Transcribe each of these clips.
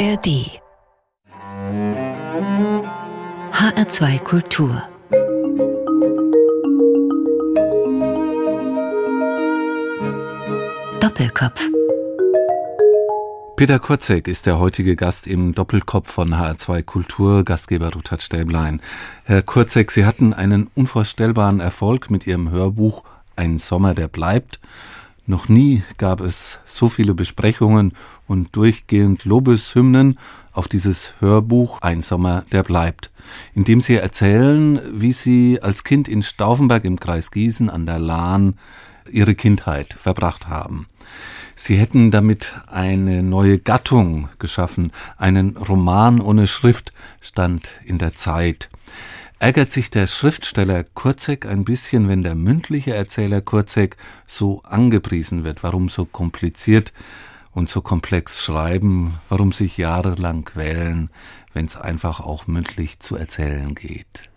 ARD HR2 Kultur Doppelkopf Peter Kurzek ist der heutige Gast im Doppelkopf von HR2 Kultur, Gastgeber Ruthard Stäblein. Herr Kurzek, Sie hatten einen unvorstellbaren Erfolg mit Ihrem Hörbuch Ein Sommer, der bleibt. Noch nie gab es so viele Besprechungen und durchgehend Lobeshymnen auf dieses Hörbuch Ein Sommer, der bleibt, in dem Sie erzählen, wie Sie als Kind in Stauffenberg im Kreis Gießen an der Lahn Ihre Kindheit verbracht haben. Sie hätten damit eine neue Gattung geschaffen, einen Roman ohne Schrift stand in der Zeit. Ärgert sich der Schriftsteller Kurzek ein bisschen, wenn der mündliche Erzähler Kurzek so angepriesen wird? Warum so kompliziert und so komplex schreiben? Warum sich jahrelang quälen, wenn es einfach auch mündlich zu erzählen geht?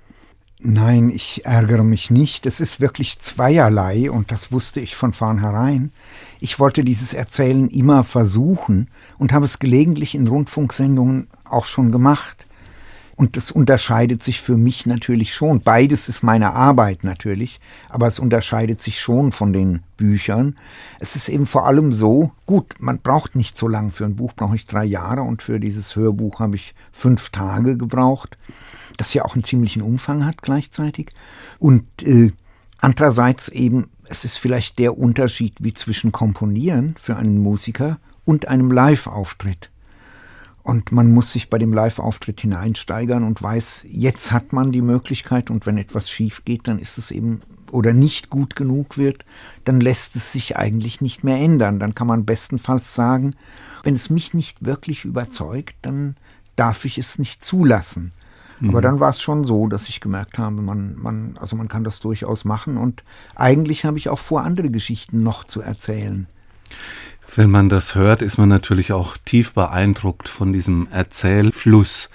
Nein, ich ärgere mich nicht. Es ist wirklich zweierlei und das wusste ich von vornherein. Ich wollte dieses Erzählen immer versuchen und habe es gelegentlich in Rundfunksendungen auch schon gemacht. Und das unterscheidet sich für mich natürlich schon. Beides ist meine Arbeit natürlich, aber es unterscheidet sich schon von den Büchern. Es ist eben vor allem so, gut, man braucht nicht so lange. Für ein Buch brauche ich drei Jahre und für dieses Hörbuch habe ich fünf Tage gebraucht das ja auch einen ziemlichen Umfang hat gleichzeitig. Und äh, andererseits eben, es ist vielleicht der Unterschied wie zwischen Komponieren für einen Musiker und einem Live-Auftritt. Und man muss sich bei dem Live-Auftritt hineinsteigern und weiß, jetzt hat man die Möglichkeit und wenn etwas schief geht, dann ist es eben oder nicht gut genug wird, dann lässt es sich eigentlich nicht mehr ändern. Dann kann man bestenfalls sagen, wenn es mich nicht wirklich überzeugt, dann darf ich es nicht zulassen. Aber mhm. dann war es schon so, dass ich gemerkt habe, man, man, also man kann das durchaus machen und eigentlich habe ich auch vor, andere Geschichten noch zu erzählen. Wenn man das hört, ist man natürlich auch tief beeindruckt von diesem Erzählfluss.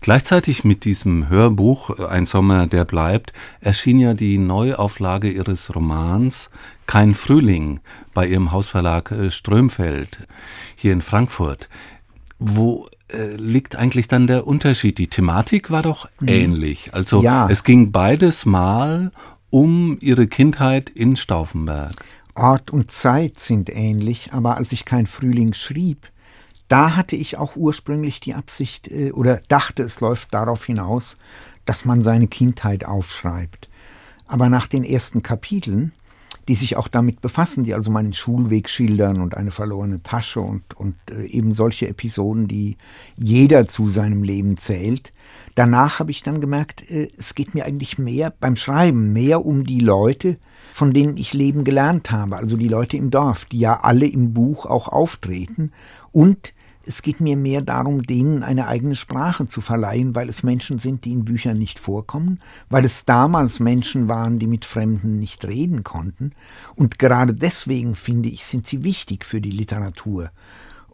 Gleichzeitig mit diesem Hörbuch Ein Sommer, der bleibt, erschien ja die Neuauflage ihres Romans Kein Frühling bei ihrem Hausverlag äh, Strömfeld hier in Frankfurt. Wo äh, liegt eigentlich dann der Unterschied? Die Thematik war doch mhm. ähnlich. Also ja. es ging beides mal um ihre Kindheit in Stauffenberg. Ort und Zeit sind ähnlich, aber als ich kein Frühling schrieb, da hatte ich auch ursprünglich die Absicht äh, oder dachte, es läuft darauf hinaus, dass man seine Kindheit aufschreibt. Aber nach den ersten Kapiteln die sich auch damit befassen, die also meinen Schulweg schildern und eine verlorene Tasche und, und äh, eben solche Episoden, die jeder zu seinem Leben zählt. Danach habe ich dann gemerkt, äh, es geht mir eigentlich mehr beim Schreiben, mehr um die Leute, von denen ich Leben gelernt habe, also die Leute im Dorf, die ja alle im Buch auch auftreten und es geht mir mehr darum, denen eine eigene Sprache zu verleihen, weil es Menschen sind, die in Büchern nicht vorkommen, weil es damals Menschen waren, die mit Fremden nicht reden konnten. Und gerade deswegen, finde ich, sind sie wichtig für die Literatur.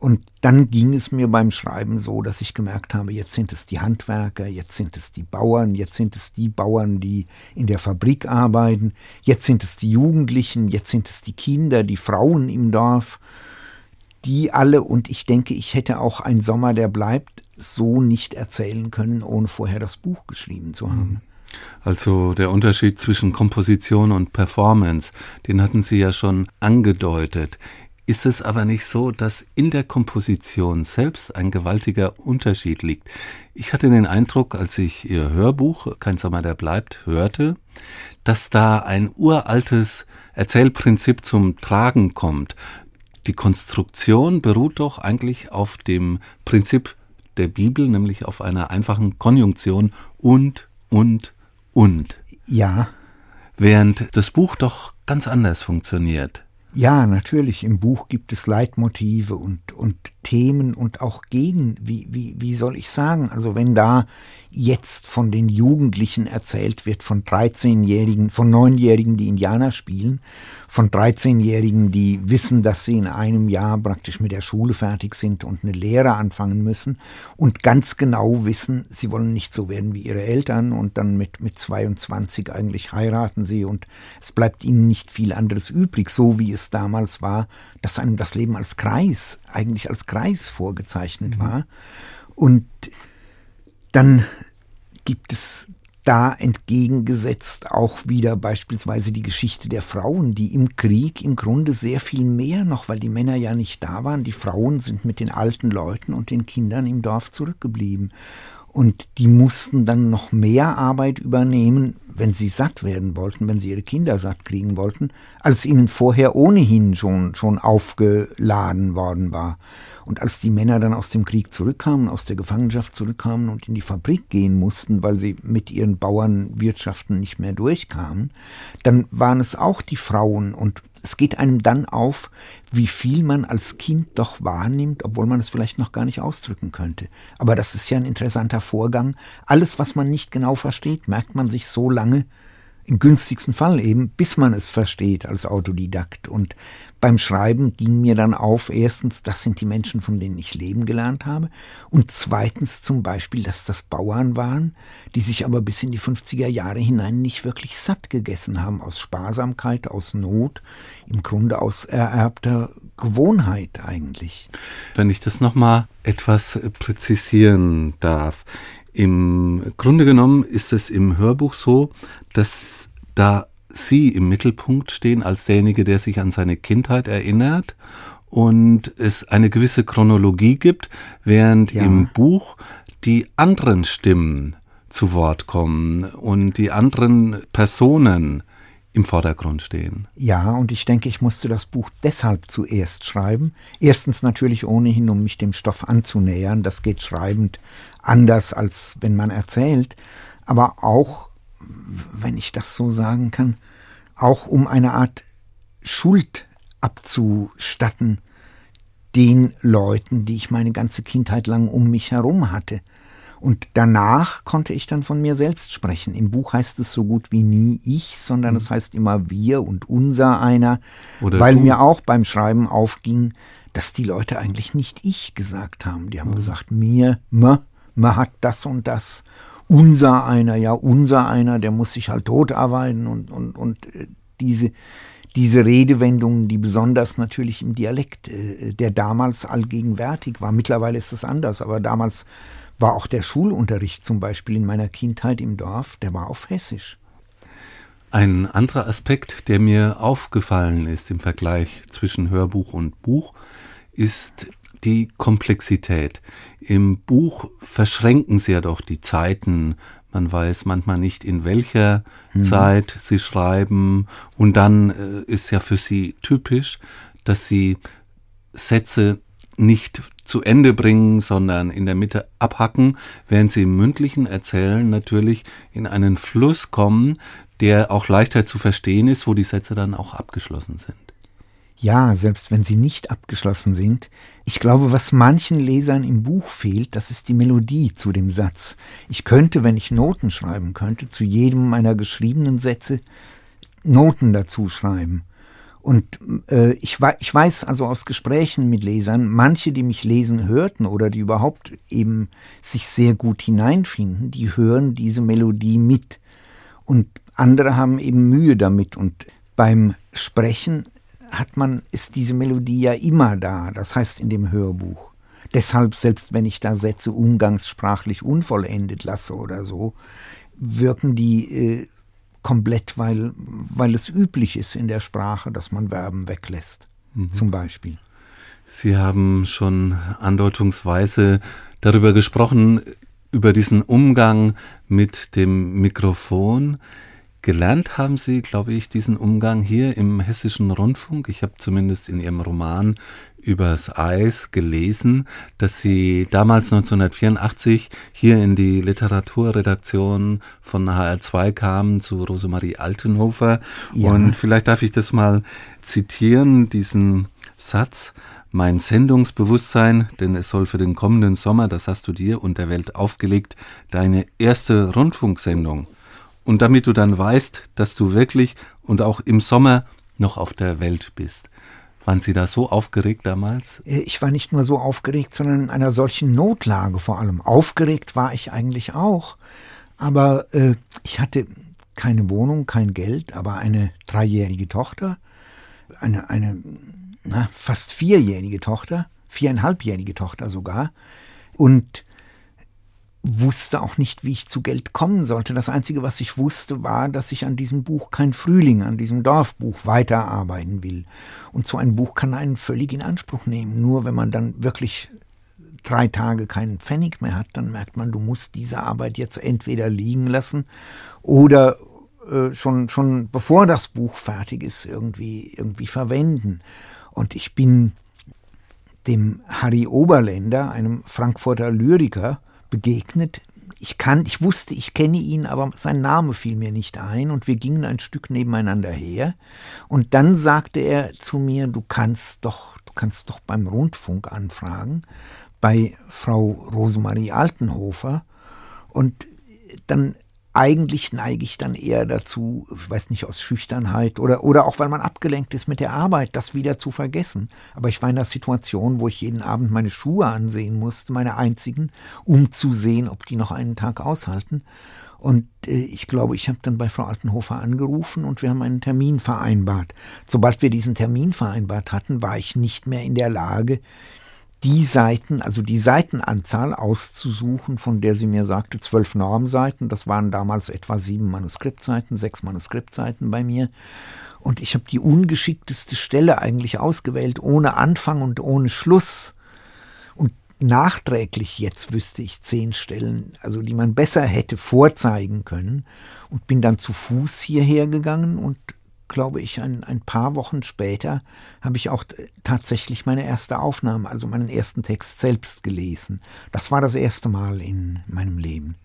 Und dann ging es mir beim Schreiben so, dass ich gemerkt habe, jetzt sind es die Handwerker, jetzt sind es die Bauern, jetzt sind es die Bauern, die in der Fabrik arbeiten, jetzt sind es die Jugendlichen, jetzt sind es die Kinder, die Frauen im Dorf die alle, und ich denke, ich hätte auch ein Sommer, der bleibt, so nicht erzählen können, ohne vorher das Buch geschrieben zu haben. Also der Unterschied zwischen Komposition und Performance, den hatten Sie ja schon angedeutet. Ist es aber nicht so, dass in der Komposition selbst ein gewaltiger Unterschied liegt? Ich hatte den Eindruck, als ich Ihr Hörbuch Kein Sommer, der bleibt hörte, dass da ein uraltes Erzählprinzip zum Tragen kommt die Konstruktion beruht doch eigentlich auf dem Prinzip der Bibel, nämlich auf einer einfachen Konjunktion und, und, und. Ja. Während das Buch doch ganz anders funktioniert. Ja, natürlich. Im Buch gibt es Leitmotive und, und Themen und auch Gegen, wie, wie, wie soll ich sagen? Also wenn da jetzt von den Jugendlichen erzählt wird, von 13-Jährigen, von 9-Jährigen, die Indianer spielen, von 13-Jährigen, die wissen, dass sie in einem Jahr praktisch mit der Schule fertig sind und eine Lehre anfangen müssen und ganz genau wissen, sie wollen nicht so werden wie ihre Eltern und dann mit, mit 22 eigentlich heiraten sie und es bleibt ihnen nicht viel anderes übrig, so wie es damals war, dass einem das Leben als Kreis, eigentlich als Kreis vorgezeichnet mhm. war. Und dann gibt es da entgegengesetzt auch wieder beispielsweise die Geschichte der Frauen, die im Krieg im Grunde sehr viel mehr noch, weil die Männer ja nicht da waren, die Frauen sind mit den alten Leuten und den Kindern im Dorf zurückgeblieben. Und die mussten dann noch mehr Arbeit übernehmen, wenn sie satt werden wollten, wenn sie ihre Kinder satt kriegen wollten, als ihnen vorher ohnehin schon, schon aufgeladen worden war. Und als die Männer dann aus dem Krieg zurückkamen, aus der Gefangenschaft zurückkamen und in die Fabrik gehen mussten, weil sie mit ihren Bauernwirtschaften nicht mehr durchkamen, dann waren es auch die Frauen und es geht einem dann auf, wie viel man als Kind doch wahrnimmt, obwohl man es vielleicht noch gar nicht ausdrücken könnte. Aber das ist ja ein interessanter Vorgang. Alles, was man nicht genau versteht, merkt man sich so lange, im günstigsten Fall eben, bis man es versteht als Autodidakt. Und beim Schreiben ging mir dann auf, erstens, das sind die Menschen, von denen ich leben gelernt habe, und zweitens zum Beispiel, dass das Bauern waren, die sich aber bis in die 50er Jahre hinein nicht wirklich satt gegessen haben, aus Sparsamkeit, aus Not, im Grunde aus ererbter Gewohnheit eigentlich. Wenn ich das nochmal etwas präzisieren darf. Im Grunde genommen ist es im Hörbuch so, dass da Sie im Mittelpunkt stehen als derjenige, der sich an seine Kindheit erinnert und es eine gewisse Chronologie gibt, während ja. im Buch die anderen Stimmen zu Wort kommen und die anderen Personen im Vordergrund stehen. Ja, und ich denke, ich musste das Buch deshalb zuerst schreiben. Erstens natürlich ohnehin, um mich dem Stoff anzunähern. Das geht schreibend anders, als wenn man erzählt. Aber auch wenn ich das so sagen kann, auch um eine Art Schuld abzustatten den Leuten, die ich meine ganze Kindheit lang um mich herum hatte. Und danach konnte ich dann von mir selbst sprechen. Im Buch heißt es so gut wie nie ich, sondern es mhm. heißt immer wir und unser einer, Oder weil du. mir auch beim Schreiben aufging, dass die Leute eigentlich nicht ich gesagt haben. Die haben mhm. gesagt, mir, me, me hat das und das unser einer, ja, unser einer, der muss sich halt tot arbeiten und, und, und äh, diese, diese Redewendungen, die besonders natürlich im Dialekt, äh, der damals allgegenwärtig war. Mittlerweile ist es anders, aber damals war auch der Schulunterricht zum Beispiel in meiner Kindheit im Dorf, der war auf Hessisch. Ein anderer Aspekt, der mir aufgefallen ist im Vergleich zwischen Hörbuch und Buch, ist die Komplexität. Im Buch verschränken sie ja doch die Zeiten. Man weiß manchmal nicht, in welcher mhm. Zeit sie schreiben. Und dann äh, ist ja für sie typisch, dass sie Sätze nicht zu Ende bringen, sondern in der Mitte abhacken, während sie im mündlichen Erzählen natürlich in einen Fluss kommen, der auch leichter zu verstehen ist, wo die Sätze dann auch abgeschlossen sind. Ja, selbst wenn sie nicht abgeschlossen sind. Ich glaube, was manchen Lesern im Buch fehlt, das ist die Melodie zu dem Satz. Ich könnte, wenn ich Noten schreiben könnte, zu jedem meiner geschriebenen Sätze Noten dazu schreiben. Und äh, ich, ich weiß also aus Gesprächen mit Lesern, manche, die mich lesen hörten oder die überhaupt eben sich sehr gut hineinfinden, die hören diese Melodie mit. Und andere haben eben Mühe damit. Und beim Sprechen hat man, ist diese Melodie ja immer da, das heißt in dem Hörbuch. Deshalb, selbst wenn ich da Sätze umgangssprachlich unvollendet lasse oder so, wirken die äh, komplett, weil, weil es üblich ist in der Sprache, dass man Verben weglässt, mhm. zum Beispiel. Sie haben schon andeutungsweise darüber gesprochen, über diesen Umgang mit dem Mikrofon. Gelernt haben Sie, glaube ich, diesen Umgang hier im Hessischen Rundfunk. Ich habe zumindest in Ihrem Roman übers Eis gelesen, dass Sie damals 1984 hier in die Literaturredaktion von HR2 kamen zu Rosemarie Altenhofer. Ja. Und vielleicht darf ich das mal zitieren, diesen Satz. Mein Sendungsbewusstsein, denn es soll für den kommenden Sommer, das hast du dir und der Welt aufgelegt, deine erste Rundfunksendung und damit du dann weißt, dass du wirklich und auch im Sommer noch auf der Welt bist. Waren Sie da so aufgeregt damals? Äh, ich war nicht nur so aufgeregt, sondern in einer solchen Notlage vor allem. Aufgeregt war ich eigentlich auch, aber äh, ich hatte keine Wohnung, kein Geld, aber eine dreijährige Tochter, eine, eine na, fast vierjährige Tochter, viereinhalbjährige Tochter sogar. Und wusste auch nicht, wie ich zu Geld kommen sollte. Das Einzige, was ich wusste, war, dass ich an diesem Buch Kein Frühling, an diesem Dorfbuch weiterarbeiten will. Und so ein Buch kann einen völlig in Anspruch nehmen. Nur wenn man dann wirklich drei Tage keinen Pfennig mehr hat, dann merkt man, du musst diese Arbeit jetzt entweder liegen lassen oder äh, schon, schon bevor das Buch fertig ist, irgendwie, irgendwie verwenden. Und ich bin dem Harry Oberländer, einem Frankfurter Lyriker, begegnet. Ich kann, ich wusste, ich kenne ihn, aber sein Name fiel mir nicht ein und wir gingen ein Stück nebeneinander her. Und dann sagte er zu mir, du kannst doch, du kannst doch beim Rundfunk anfragen, bei Frau Rosemarie Altenhofer. Und dann eigentlich neige ich dann eher dazu, ich weiß nicht, aus Schüchternheit oder, oder auch weil man abgelenkt ist mit der Arbeit, das wieder zu vergessen. Aber ich war in einer Situation, wo ich jeden Abend meine Schuhe ansehen musste, meine einzigen, um zu sehen, ob die noch einen Tag aushalten. Und äh, ich glaube, ich habe dann bei Frau Altenhofer angerufen und wir haben einen Termin vereinbart. Sobald wir diesen Termin vereinbart hatten, war ich nicht mehr in der Lage, die Seiten, also die Seitenanzahl auszusuchen, von der sie mir sagte, zwölf Normseiten. Das waren damals etwa sieben Manuskriptseiten, sechs Manuskriptseiten bei mir. Und ich habe die ungeschickteste Stelle eigentlich ausgewählt, ohne Anfang und ohne Schluss. Und nachträglich jetzt wüsste ich zehn Stellen, also die man besser hätte vorzeigen können. Und bin dann zu Fuß hierher gegangen und glaube ich, ein, ein paar Wochen später habe ich auch tatsächlich meine erste Aufnahme, also meinen ersten Text selbst gelesen. Das war das erste Mal in meinem Leben.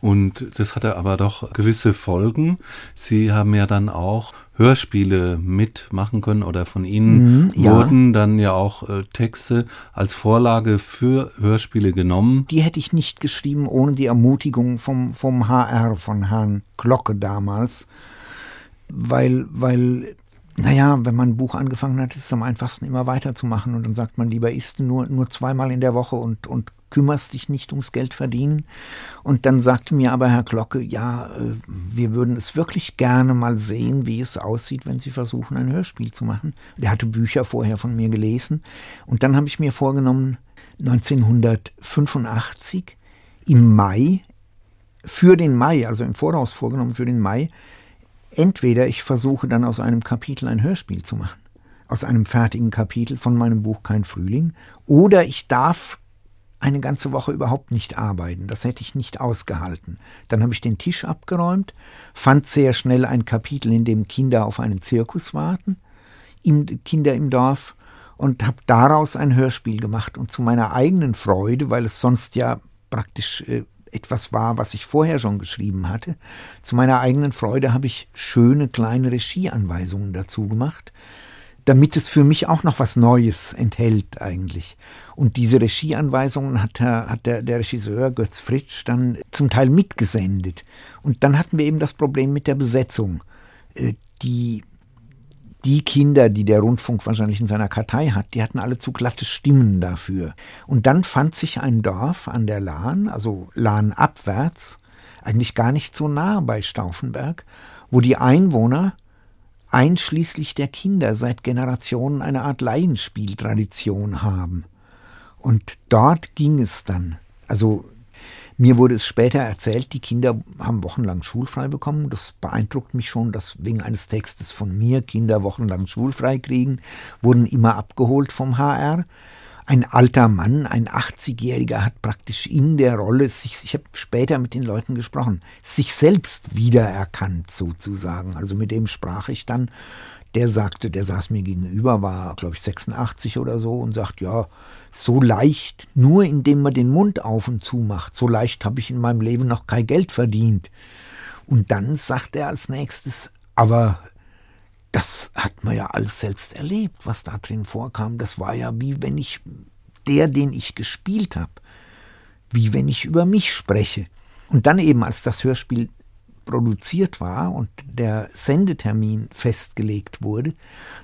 Und das hatte aber doch gewisse Folgen. Sie haben ja dann auch Hörspiele mitmachen können oder von Ihnen mhm, ja. wurden dann ja auch äh, Texte als Vorlage für Hörspiele genommen. Die hätte ich nicht geschrieben ohne die Ermutigung vom, vom HR, von Herrn Glocke damals weil, weil, naja, wenn man ein Buch angefangen hat, ist es am einfachsten immer weiterzumachen und dann sagt man lieber isst nur, nur zweimal in der Woche und, und kümmerst dich nicht ums Geld verdienen. Und dann sagte mir aber Herr Glocke, ja, äh, wir würden es wirklich gerne mal sehen, wie es aussieht, wenn Sie versuchen, ein Hörspiel zu machen. Der hatte Bücher vorher von mir gelesen. Und dann habe ich mir vorgenommen, 1985 im Mai, für den Mai, also im Voraus vorgenommen für den Mai, entweder ich versuche dann aus einem Kapitel ein Hörspiel zu machen, aus einem fertigen Kapitel von meinem Buch Kein Frühling, oder ich darf eine ganze Woche überhaupt nicht arbeiten. Das hätte ich nicht ausgehalten. Dann habe ich den Tisch abgeräumt, fand sehr schnell ein Kapitel, in dem Kinder auf einen Zirkus warten, Kinder im Dorf, und habe daraus ein Hörspiel gemacht. Und zu meiner eigenen Freude, weil es sonst ja praktisch äh, etwas war, was ich vorher schon geschrieben hatte. Zu meiner eigenen Freude habe ich schöne kleine Regieanweisungen dazu gemacht, damit es für mich auch noch was Neues enthält eigentlich. Und diese Regieanweisungen hat, der, hat der, der Regisseur Götz Fritsch dann zum Teil mitgesendet. Und dann hatten wir eben das Problem mit der Besetzung. Äh, die die Kinder, die der Rundfunk wahrscheinlich in seiner Kartei hat, die hatten alle zu glatte Stimmen dafür. Und dann fand sich ein Dorf an der Lahn, also Lahn abwärts, eigentlich gar nicht so nah bei Stauffenberg, wo die Einwohner einschließlich der Kinder seit Generationen eine Art Laienspieltradition haben. Und dort ging es dann. Also mir wurde es später erzählt, die Kinder haben wochenlang schulfrei bekommen. Das beeindruckt mich schon, dass wegen eines Textes von mir Kinder wochenlang schulfrei kriegen, wurden immer abgeholt vom HR. Ein alter Mann, ein 80-Jähriger, hat praktisch in der Rolle sich, ich habe später mit den Leuten gesprochen, sich selbst wiedererkannt sozusagen. Also mit dem sprach ich dann. Der sagte, der saß mir gegenüber, war, glaube ich, 86 oder so und sagt, ja, so leicht, nur indem man den Mund auf und zu macht, so leicht habe ich in meinem Leben noch kein Geld verdient. Und dann sagt er als nächstes, aber das hat man ja alles selbst erlebt, was da drin vorkam. Das war ja wie wenn ich der, den ich gespielt habe, wie wenn ich über mich spreche. Und dann eben, als das Hörspiel produziert war und der Sendetermin festgelegt wurde,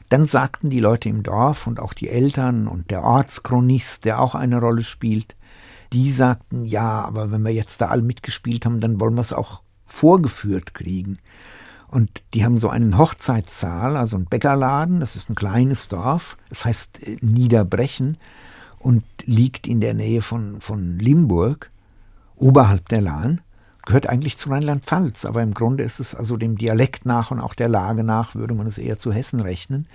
dann sagten die Leute im Dorf und auch die Eltern und der Ortschronist, der auch eine Rolle spielt, die sagten, ja, aber wenn wir jetzt da alle mitgespielt haben, dann wollen wir es auch vorgeführt kriegen. Und die haben so einen Hochzeitssaal, also einen Bäckerladen, das ist ein kleines Dorf, das heißt äh, Niederbrechen. und liegt in der Nähe von, von Limburg, oberhalb der Lahn gehört eigentlich zu Rheinland-Pfalz, aber im Grunde ist es also dem Dialekt nach und auch der Lage nach, würde man es eher zu Hessen rechnen.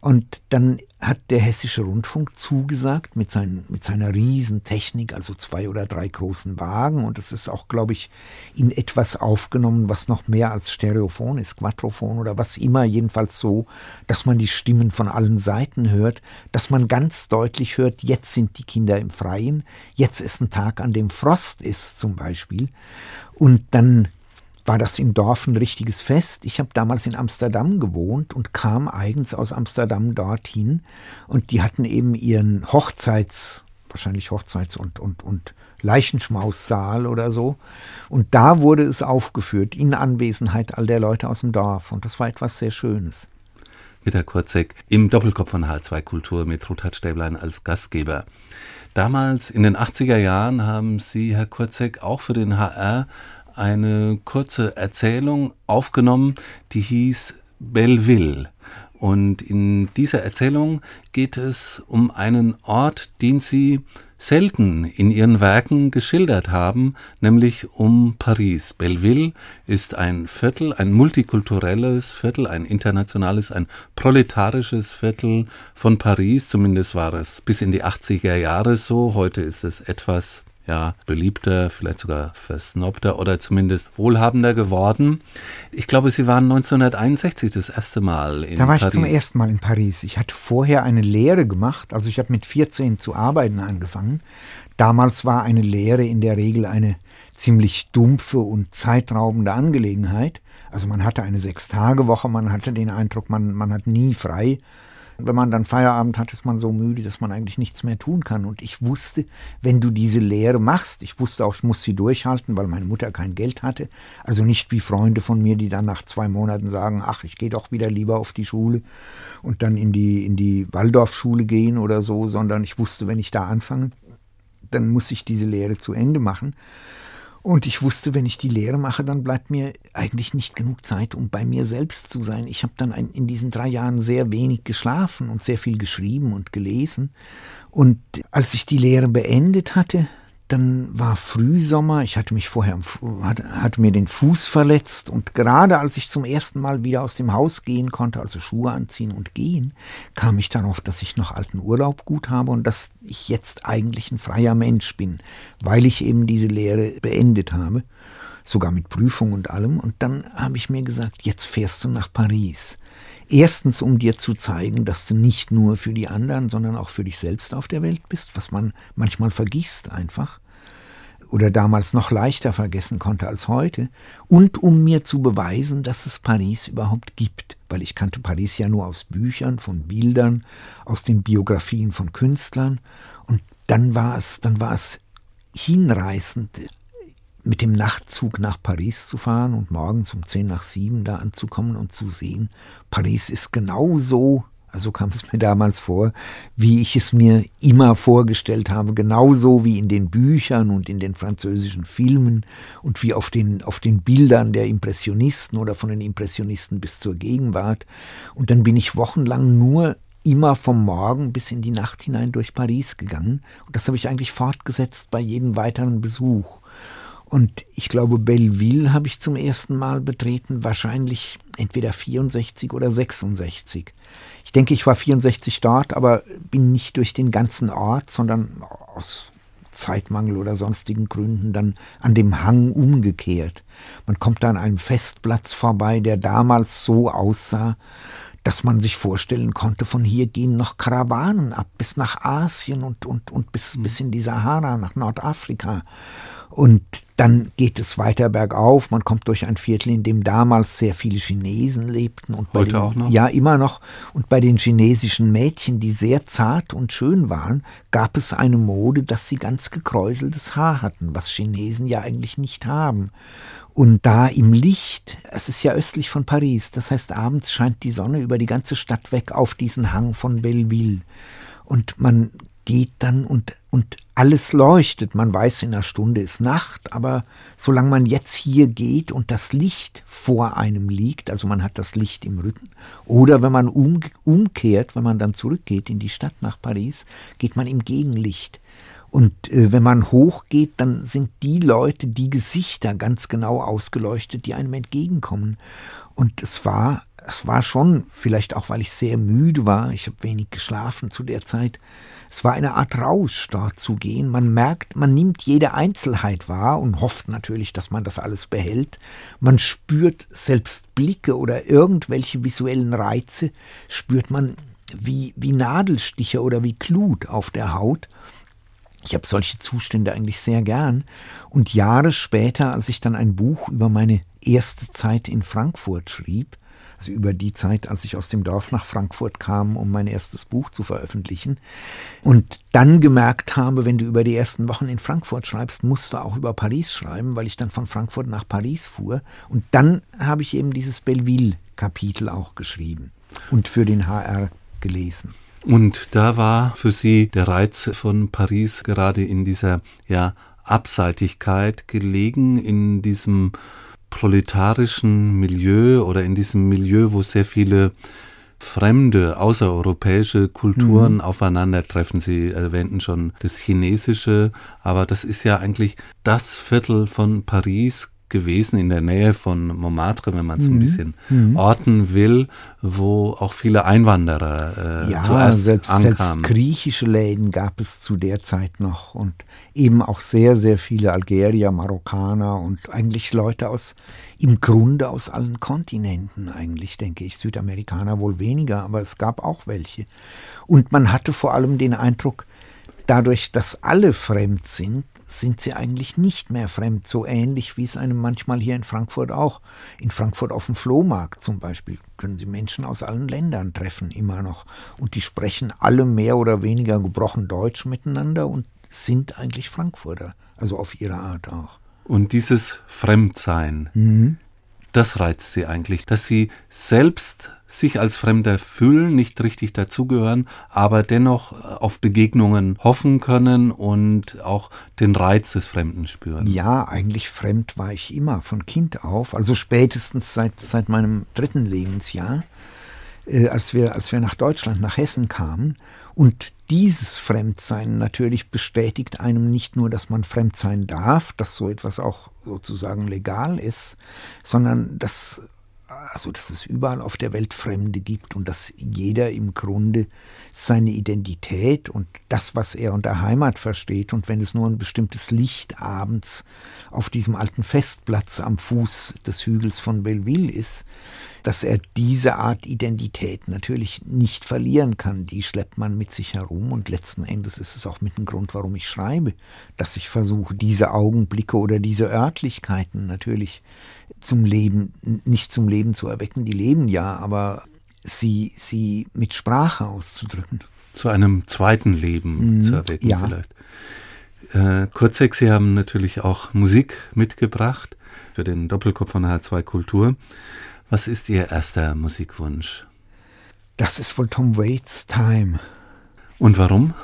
Und dann hat der Hessische Rundfunk zugesagt mit, sein, mit seiner Riesentechnik, also zwei oder drei großen Wagen. Und es ist auch, glaube ich, in etwas aufgenommen, was noch mehr als Stereophon ist, Quattrophon oder was immer, jedenfalls so, dass man die Stimmen von allen Seiten hört, dass man ganz deutlich hört, jetzt sind die Kinder im Freien, jetzt ist ein Tag, an dem Frost ist zum Beispiel. Und dann war das im Dorf ein richtiges Fest. Ich habe damals in Amsterdam gewohnt und kam eigens aus Amsterdam dorthin. Und die hatten eben ihren Hochzeits, wahrscheinlich Hochzeits- und, und, und Leichenschmaussaal oder so. Und da wurde es aufgeführt, in Anwesenheit all der Leute aus dem Dorf. Und das war etwas sehr Schönes. Peter Kurzek im Doppelkopf von H2 Kultur mit Ruthard Stäblein als Gastgeber. Damals in den 80er Jahren haben Sie, Herr Kurzek, auch für den HR eine kurze Erzählung aufgenommen, die hieß Belleville. Und in dieser Erzählung geht es um einen Ort, den Sie selten in ihren Werken geschildert haben, nämlich um Paris. Belleville ist ein Viertel, ein multikulturelles Viertel, ein internationales, ein proletarisches Viertel von Paris. Zumindest war es bis in die 80er Jahre so. Heute ist es etwas ja, beliebter, vielleicht sogar versnobter oder zumindest wohlhabender geworden. Ich glaube, Sie waren 1961 das erste Mal in Paris. Da war Paris. ich zum ersten Mal in Paris. Ich hatte vorher eine Lehre gemacht, also ich habe mit 14 zu arbeiten angefangen. Damals war eine Lehre in der Regel eine ziemlich dumpfe und zeitraubende Angelegenheit. Also man hatte eine Sechstagewoche, man hatte den Eindruck, man, man hat nie frei wenn man dann Feierabend hat, ist man so müde, dass man eigentlich nichts mehr tun kann. Und ich wusste, wenn du diese Lehre machst, ich wusste auch, ich muss sie durchhalten, weil meine Mutter kein Geld hatte. Also nicht wie Freunde von mir, die dann nach zwei Monaten sagen, ach, ich gehe doch wieder lieber auf die Schule und dann in die, in die Waldorfschule gehen oder so, sondern ich wusste, wenn ich da anfange, dann muss ich diese Lehre zu Ende machen. Und ich wusste, wenn ich die Lehre mache, dann bleibt mir eigentlich nicht genug Zeit, um bei mir selbst zu sein. Ich habe dann in diesen drei Jahren sehr wenig geschlafen und sehr viel geschrieben und gelesen. Und als ich die Lehre beendet hatte, dann war Frühsommer, ich hatte mich vorher, hatte, hatte, mir den Fuß verletzt und gerade als ich zum ersten Mal wieder aus dem Haus gehen konnte, also Schuhe anziehen und gehen, kam ich darauf, dass ich noch alten Urlaub gut habe und dass ich jetzt eigentlich ein freier Mensch bin, weil ich eben diese Lehre beendet habe, sogar mit Prüfung und allem. Und dann habe ich mir gesagt, jetzt fährst du nach Paris. Erstens, um dir zu zeigen, dass du nicht nur für die anderen, sondern auch für dich selbst auf der Welt bist, was man manchmal vergisst einfach oder damals noch leichter vergessen konnte als heute, und um mir zu beweisen, dass es Paris überhaupt gibt, weil ich kannte Paris ja nur aus Büchern, von Bildern, aus den Biografien von Künstlern, und dann war es, dann war es hinreißend, mit dem Nachtzug nach Paris zu fahren und morgens um zehn nach sieben da anzukommen und zu sehen, Paris ist genau so, also kam es mir damals vor, wie ich es mir immer vorgestellt habe, genauso wie in den Büchern und in den französischen Filmen und wie auf den, auf den Bildern der Impressionisten oder von den Impressionisten bis zur Gegenwart. Und dann bin ich wochenlang nur immer vom Morgen bis in die Nacht hinein durch Paris gegangen. Und das habe ich eigentlich fortgesetzt bei jedem weiteren Besuch. Und ich glaube, Belleville habe ich zum ersten Mal betreten, wahrscheinlich entweder 64 oder 66. Ich denke, ich war 64 dort, aber bin nicht durch den ganzen Ort, sondern aus Zeitmangel oder sonstigen Gründen dann an dem Hang umgekehrt. Man kommt da an einem Festplatz vorbei, der damals so aussah, dass man sich vorstellen konnte, von hier gehen noch Karawanen ab bis nach Asien und, und, und bis, bis in die Sahara, nach Nordafrika. Und dann geht es weiter bergauf. Man kommt durch ein Viertel, in dem damals sehr viele Chinesen lebten. Und Heute den, auch noch? Ja, immer noch. Und bei den chinesischen Mädchen, die sehr zart und schön waren, gab es eine Mode, dass sie ganz gekräuseltes Haar hatten, was Chinesen ja eigentlich nicht haben. Und da im Licht, es ist ja östlich von Paris, das heißt abends scheint die Sonne über die ganze Stadt weg auf diesen Hang von Belleville. Und man geht dann und, und alles leuchtet. Man weiß, in einer Stunde ist Nacht, aber solange man jetzt hier geht und das Licht vor einem liegt, also man hat das Licht im Rücken, oder wenn man um, umkehrt, wenn man dann zurückgeht in die Stadt nach Paris, geht man im Gegenlicht. Und äh, wenn man hochgeht, dann sind die Leute, die Gesichter ganz genau ausgeleuchtet, die einem entgegenkommen. Und es war, es war schon, vielleicht auch, weil ich sehr müde war, ich habe wenig geschlafen zu der Zeit, es war eine Art Rausch, dort zu gehen. Man merkt, man nimmt jede Einzelheit wahr und hofft natürlich, dass man das alles behält. Man spürt selbst Blicke oder irgendwelche visuellen Reize, spürt man wie, wie Nadelstiche oder wie Glut auf der Haut. Ich habe solche Zustände eigentlich sehr gern. Und Jahre später, als ich dann ein Buch über meine erste Zeit in Frankfurt schrieb, also über die Zeit, als ich aus dem Dorf nach Frankfurt kam, um mein erstes Buch zu veröffentlichen. Und dann gemerkt habe, wenn du über die ersten Wochen in Frankfurt schreibst, musst du auch über Paris schreiben, weil ich dann von Frankfurt nach Paris fuhr. Und dann habe ich eben dieses Belleville-Kapitel auch geschrieben und für den HR gelesen. Und da war für Sie der Reiz von Paris gerade in dieser ja, Abseitigkeit gelegen, in diesem proletarischen Milieu oder in diesem Milieu, wo sehr viele fremde, außereuropäische Kulturen mhm. aufeinandertreffen. Sie erwähnten schon das Chinesische, aber das ist ja eigentlich das Viertel von Paris gewesen in der Nähe von Montmartre, wenn man es mhm. ein bisschen mhm. orten will, wo auch viele Einwanderer äh, ja, zuerst selbst, ankamen. Selbst griechische Läden gab es zu der Zeit noch und eben auch sehr, sehr viele Algerier, Marokkaner und eigentlich Leute aus, im Grunde aus allen Kontinenten eigentlich, denke ich. Südamerikaner wohl weniger, aber es gab auch welche. Und man hatte vor allem den Eindruck, dadurch, dass alle fremd sind, sind sie eigentlich nicht mehr fremd, so ähnlich wie es einem manchmal hier in Frankfurt auch. In Frankfurt auf dem Flohmarkt zum Beispiel können Sie Menschen aus allen Ländern treffen, immer noch. Und die sprechen alle mehr oder weniger gebrochen Deutsch miteinander und sind eigentlich Frankfurter, also auf ihre Art auch. Und dieses Fremdsein, mhm das reizt sie eigentlich, dass sie selbst sich als Fremder fühlen, nicht richtig dazugehören, aber dennoch auf Begegnungen hoffen können und auch den Reiz des Fremden spüren. Ja, eigentlich fremd war ich immer von Kind auf, also spätestens seit, seit meinem dritten Lebensjahr, äh, als, wir, als wir nach Deutschland, nach Hessen kamen. Und dieses Fremdsein natürlich bestätigt einem nicht nur, dass man fremd sein darf, dass so etwas auch sozusagen legal ist, sondern dass also dass es überall auf der Welt Fremde gibt und dass jeder im Grunde seine Identität und das, was er unter Heimat versteht, und wenn es nur ein bestimmtes Licht abends auf diesem alten Festplatz am Fuß des Hügels von Belleville ist, dass er diese Art Identität natürlich nicht verlieren kann. Die schleppt man mit sich herum und letzten Endes ist es auch mit dem Grund, warum ich schreibe, dass ich versuche, diese Augenblicke oder diese Örtlichkeiten natürlich zum Leben, nicht zum Leben zu erwecken, die leben ja, aber sie, sie mit Sprache auszudrücken. Zu einem zweiten Leben mhm, zu erwecken ja. vielleicht. Äh, Kurzek, Sie haben natürlich auch Musik mitgebracht für den Doppelkopf von H2 Kultur. Was ist Ihr erster Musikwunsch? Das ist wohl Tom Waits Time. Und warum?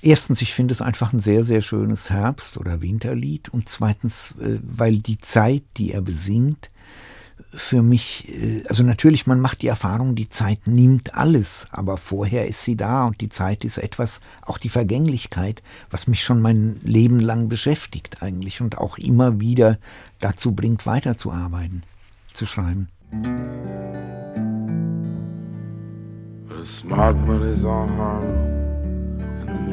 Erstens, ich finde es einfach ein sehr, sehr schönes Herbst- oder Winterlied. Und zweitens, äh, weil die Zeit, die er besingt, für mich, äh, also natürlich, man macht die Erfahrung, die Zeit nimmt alles, aber vorher ist sie da und die Zeit ist etwas, auch die Vergänglichkeit, was mich schon mein Leben lang beschäftigt eigentlich und auch immer wieder dazu bringt, weiterzuarbeiten, zu schreiben. The smart money's on Harlem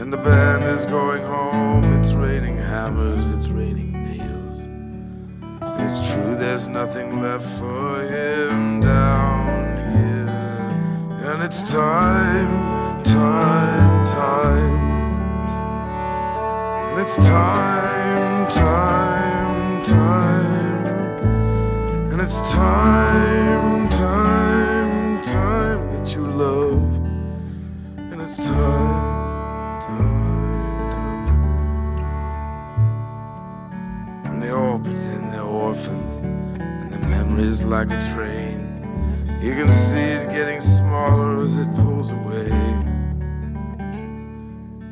And the band is going home. It's raining hammers, it's raining nails. It's true, there's nothing left for him down here. And it's time, time, time And it's time, time, time. And it's time, time, time that you love. And it's time, Memory's like a train. You can see it getting smaller as it pulls away.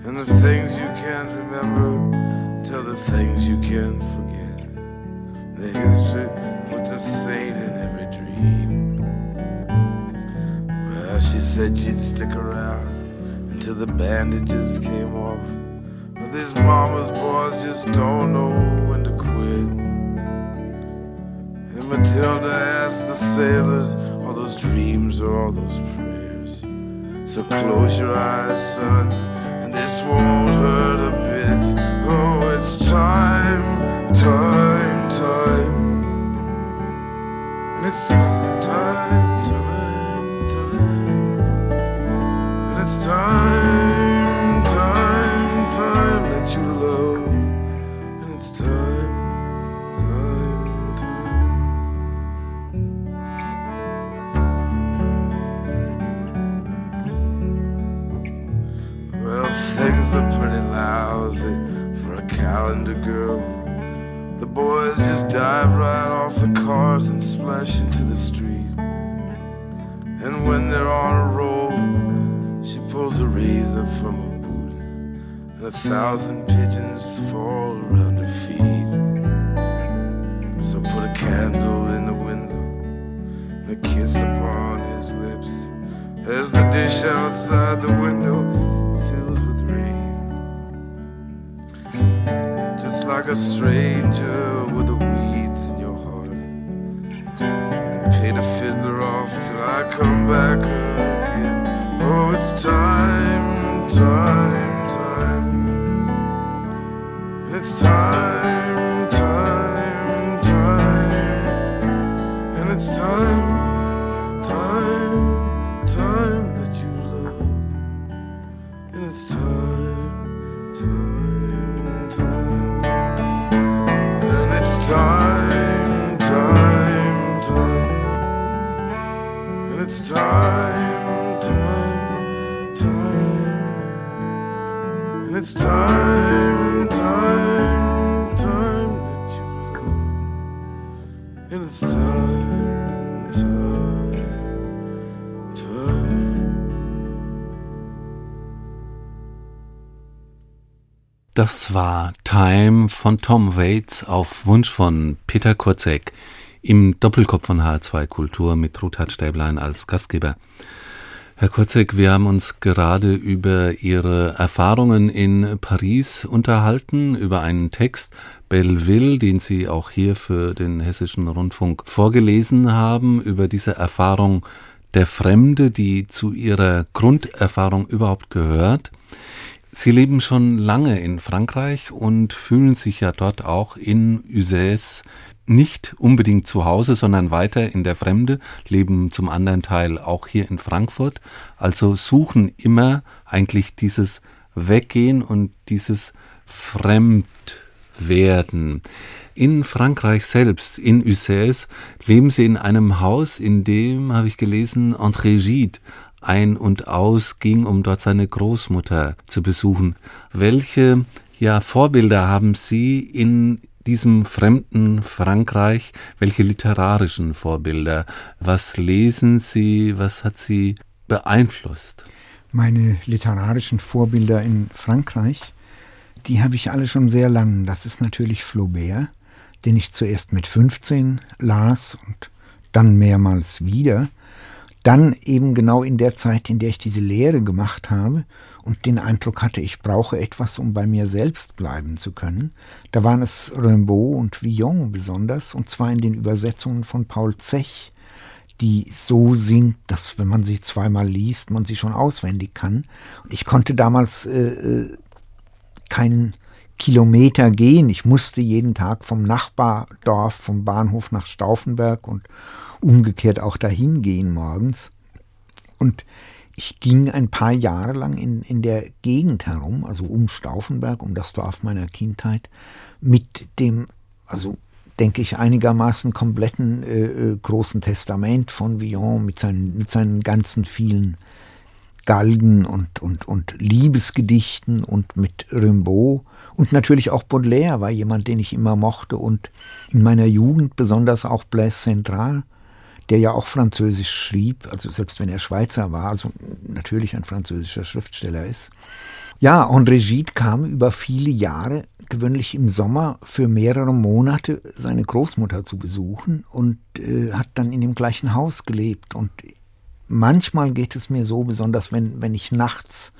And the things you can't remember tell the things you can't forget. The history puts a saint in every dream. Well, she said she'd stick around until the bandages came off. But these mama's boys just don't know when to quit. Matilda asked the sailors, all those dreams or all those prayers. So close your eyes, son, and this won't hurt a bit. Oh, it's time, time, time. And it's time, time, time. And it's time, time, time that you love. And it's time, time, for a calendar girl. The boys just dive right off the cars and splash into the street. And when they're on a roll, she pulls a razor from a boot, and a thousand pigeons fall around her feet. So put a candle in the window and a kiss upon his lips as the dish outside the window like a stranger with the weeds in your heart. And pay the fiddler off till I come back again. Oh, it's time, time, time. It's time, Das war Time von Tom Waits auf Wunsch von Peter Kurzek im Doppelkopf von H2 Kultur mit Ruthard Stäblein als Gastgeber. Herr Kurzek, wir haben uns gerade über Ihre Erfahrungen in Paris unterhalten, über einen Text Belleville, den Sie auch hier für den Hessischen Rundfunk vorgelesen haben, über diese Erfahrung der Fremde, die zu Ihrer Grunderfahrung überhaupt gehört. Sie leben schon lange in Frankreich und fühlen sich ja dort auch in Uzès nicht unbedingt zu Hause, sondern weiter in der Fremde, leben zum anderen Teil auch hier in Frankfurt, also suchen immer eigentlich dieses Weggehen und dieses Fremdwerden. In Frankreich selbst, in Uzès, leben sie in einem Haus, in dem, habe ich gelesen, André Gide ein und aus ging, um dort seine Großmutter zu besuchen. Welche ja, Vorbilder haben Sie in diesem fremden Frankreich? Welche literarischen Vorbilder? Was lesen Sie? Was hat Sie beeinflusst? Meine literarischen Vorbilder in Frankreich, die habe ich alle schon sehr lang. Das ist natürlich Flaubert, den ich zuerst mit 15 las und dann mehrmals wieder. Dann eben genau in der Zeit, in der ich diese Lehre gemacht habe und den Eindruck hatte, ich brauche etwas, um bei mir selbst bleiben zu können. Da waren es Rimbaud und Villon besonders, und zwar in den Übersetzungen von Paul Zech, die so sind, dass wenn man sie zweimal liest, man sie schon auswendig kann. Und ich konnte damals äh, äh, keinen Kilometer gehen. Ich musste jeden Tag vom Nachbardorf, vom Bahnhof nach Stauffenberg und umgekehrt auch dahin gehen morgens. Und ich ging ein paar Jahre lang in, in der Gegend herum, also um Stauffenberg, um das Dorf meiner Kindheit, mit dem, also denke ich, einigermaßen kompletten äh, äh großen Testament von Villon mit seinen, mit seinen ganzen vielen Galgen und, und, und Liebesgedichten und mit Rimbaud und natürlich auch Baudelaire war jemand, den ich immer mochte und in meiner Jugend besonders auch Blaise Central, der ja auch Französisch schrieb, also selbst wenn er Schweizer war, also natürlich ein französischer Schriftsteller ist. Ja, André Gide kam über viele Jahre gewöhnlich im Sommer für mehrere Monate seine Großmutter zu besuchen und äh, hat dann in dem gleichen Haus gelebt und manchmal geht es mir so, besonders wenn, wenn ich nachts,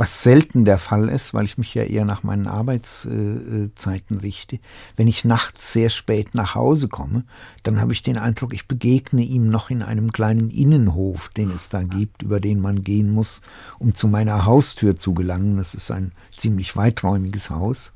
was selten der Fall ist, weil ich mich ja eher nach meinen Arbeitszeiten richte, wenn ich nachts sehr spät nach Hause komme, dann habe ich den Eindruck, ich begegne ihm noch in einem kleinen Innenhof, den es da gibt, über den man gehen muss, um zu meiner Haustür zu gelangen. Das ist ein ziemlich weiträumiges Haus.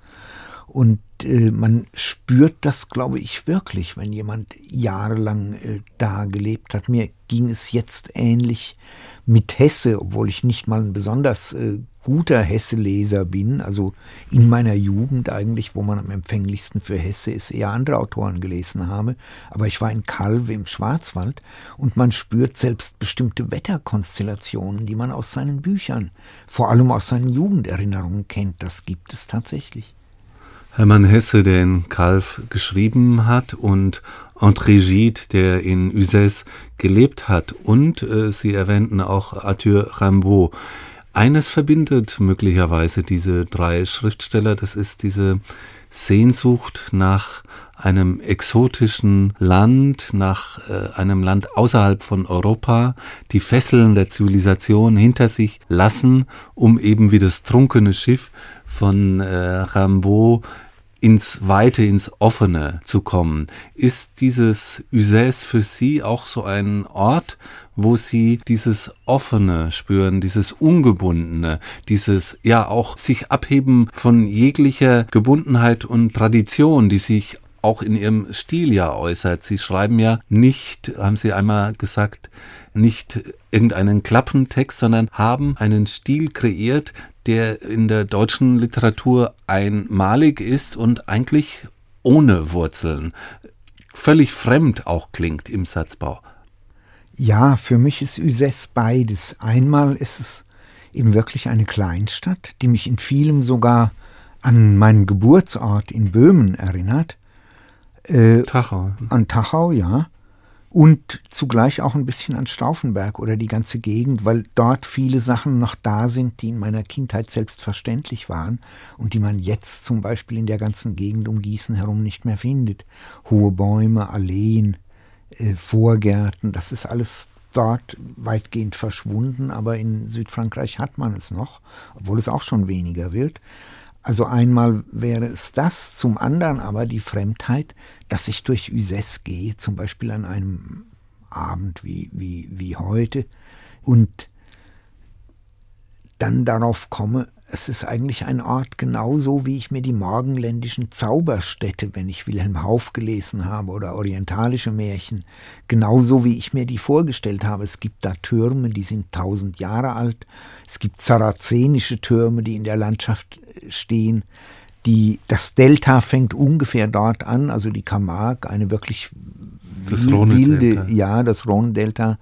Und äh, man spürt das, glaube ich, wirklich, wenn jemand jahrelang äh, da gelebt hat. Mir ging es jetzt ähnlich mit Hesse, obwohl ich nicht mal ein besonders äh, guter Hesse-Leser bin. Also in meiner Jugend eigentlich, wo man am empfänglichsten für Hesse ist, eher andere Autoren gelesen habe. Aber ich war in Kalve im Schwarzwald und man spürt selbst bestimmte Wetterkonstellationen, die man aus seinen Büchern, vor allem aus seinen Jugenderinnerungen kennt. Das gibt es tatsächlich. Hermann Hesse, der in Calv geschrieben hat und André Gide, der in Uzès gelebt hat und äh, Sie erwähnten auch Arthur Rimbaud. Eines verbindet möglicherweise diese drei Schriftsteller, das ist diese Sehnsucht nach einem exotischen Land, nach äh, einem Land außerhalb von Europa, die Fesseln der Zivilisation hinter sich lassen, um eben wie das trunkene Schiff von äh, Rimbaud ins Weite, ins Offene zu kommen. Ist dieses Uzès für Sie auch so ein Ort, wo Sie dieses Offene spüren, dieses Ungebundene, dieses ja auch sich abheben von jeglicher Gebundenheit und Tradition, die sich auch in Ihrem Stil ja äußert. Sie schreiben ja nicht, haben Sie einmal gesagt, nicht irgendeinen Klappentext, sondern haben einen Stil kreiert, der in der deutschen Literatur einmalig ist und eigentlich ohne Wurzeln, völlig fremd auch klingt im Satzbau. Ja, für mich ist Uzès beides. Einmal ist es eben wirklich eine Kleinstadt, die mich in vielem sogar an meinen Geburtsort in Böhmen erinnert. Äh, Tachau. An Tachau, ja und zugleich auch ein bisschen an Stauffenberg oder die ganze Gegend, weil dort viele Sachen noch da sind, die in meiner Kindheit selbstverständlich waren und die man jetzt zum Beispiel in der ganzen Gegend um Gießen herum nicht mehr findet. Hohe Bäume, Alleen, äh, Vorgärten, das ist alles dort weitgehend verschwunden, aber in Südfrankreich hat man es noch, obwohl es auch schon weniger wird. Also einmal wäre es das, zum anderen aber die Fremdheit, dass ich durch Uzès gehe, zum Beispiel an einem Abend wie, wie, wie heute, und dann darauf komme, es ist eigentlich ein Ort genauso, wie ich mir die morgenländischen Zauberstädte, wenn ich Wilhelm Hauff gelesen habe oder orientalische Märchen, genauso wie ich mir die vorgestellt habe. Es gibt da Türme, die sind tausend Jahre alt. Es gibt sarazenische Türme, die in der Landschaft stehen. Die, das Delta fängt ungefähr dort an, also die Camargue, eine wirklich das wilde, ja, das Rhone-Delta,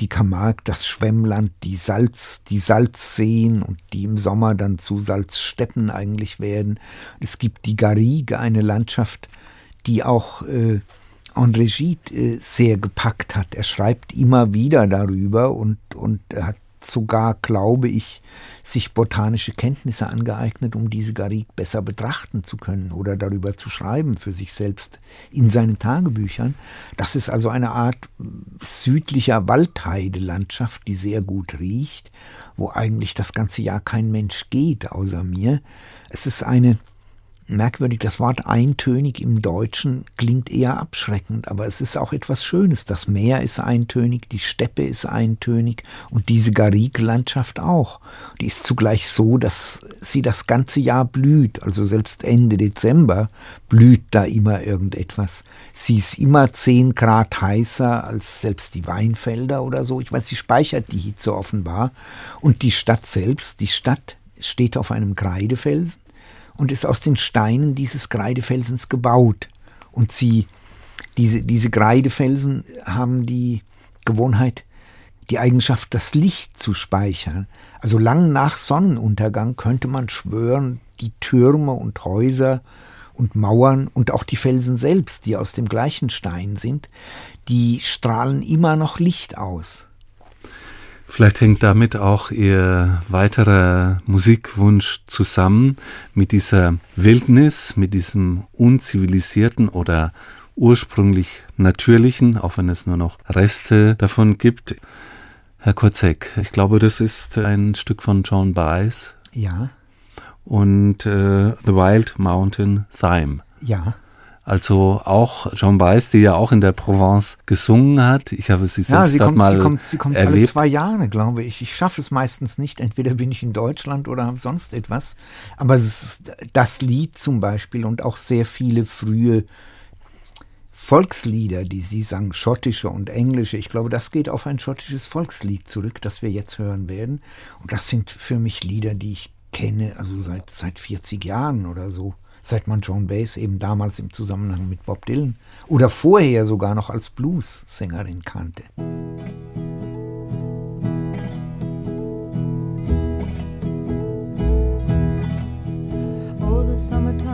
die Camargue, das Schwemmland, die Salz, die Salzseen und die im Sommer dann zu Salzsteppen eigentlich werden. Es gibt die Garrigue, eine Landschaft, die auch äh, André Gide äh, sehr gepackt hat. Er schreibt immer wieder darüber und, und hat sogar, glaube ich, sich botanische Kenntnisse angeeignet, um diese Garrigue besser betrachten zu können oder darüber zu schreiben für sich selbst in seinen Tagebüchern. Das ist also eine Art südlicher Waldheidelandschaft, die sehr gut riecht, wo eigentlich das ganze Jahr kein Mensch geht außer mir. Es ist eine merkwürdig, das Wort eintönig im Deutschen klingt eher abschreckend, aber es ist auch etwas Schönes. Das Meer ist eintönig, die Steppe ist eintönig und diese Garrigue-Landschaft auch. Die ist zugleich so, dass sie das ganze Jahr blüht, also selbst Ende Dezember blüht da immer irgendetwas. Sie ist immer zehn Grad heißer als selbst die Weinfelder oder so. Ich weiß, sie speichert die Hitze offenbar. Und die Stadt selbst, die Stadt steht auf einem Kreidefelsen und ist aus den Steinen dieses Kreidefelsens gebaut. Und sie, diese, diese Kreidefelsen haben die Gewohnheit, die Eigenschaft, das Licht zu speichern. Also lang nach Sonnenuntergang könnte man schwören, die Türme und Häuser und Mauern und auch die Felsen selbst, die aus dem gleichen Stein sind, die strahlen immer noch Licht aus. Vielleicht hängt damit auch Ihr weiterer Musikwunsch zusammen mit dieser Wildnis, mit diesem unzivilisierten oder ursprünglich natürlichen, auch wenn es nur noch Reste davon gibt. Herr Kurzek, ich glaube, das ist ein Stück von John Baez. Ja. Und äh, The Wild Mountain Thyme. Ja. Also auch Jean Baez, die ja auch in der Provence gesungen hat. Ich habe sie selbst ja, sie kommt, mal sie kommt, sie kommt erlebt. alle zwei Jahre, glaube ich. Ich schaffe es meistens nicht. Entweder bin ich in Deutschland oder habe sonst etwas. Aber es ist das Lied zum Beispiel und auch sehr viele frühe Volkslieder, die sie sang, schottische und englische. Ich glaube, das geht auf ein schottisches Volkslied zurück, das wir jetzt hören werden. Und das sind für mich Lieder, die ich kenne, also seit, seit 40 Jahren oder so seit man Joan Baez eben damals im Zusammenhang mit Bob Dylan oder vorher sogar noch als Blues-Sängerin kannte. Oh, the summertime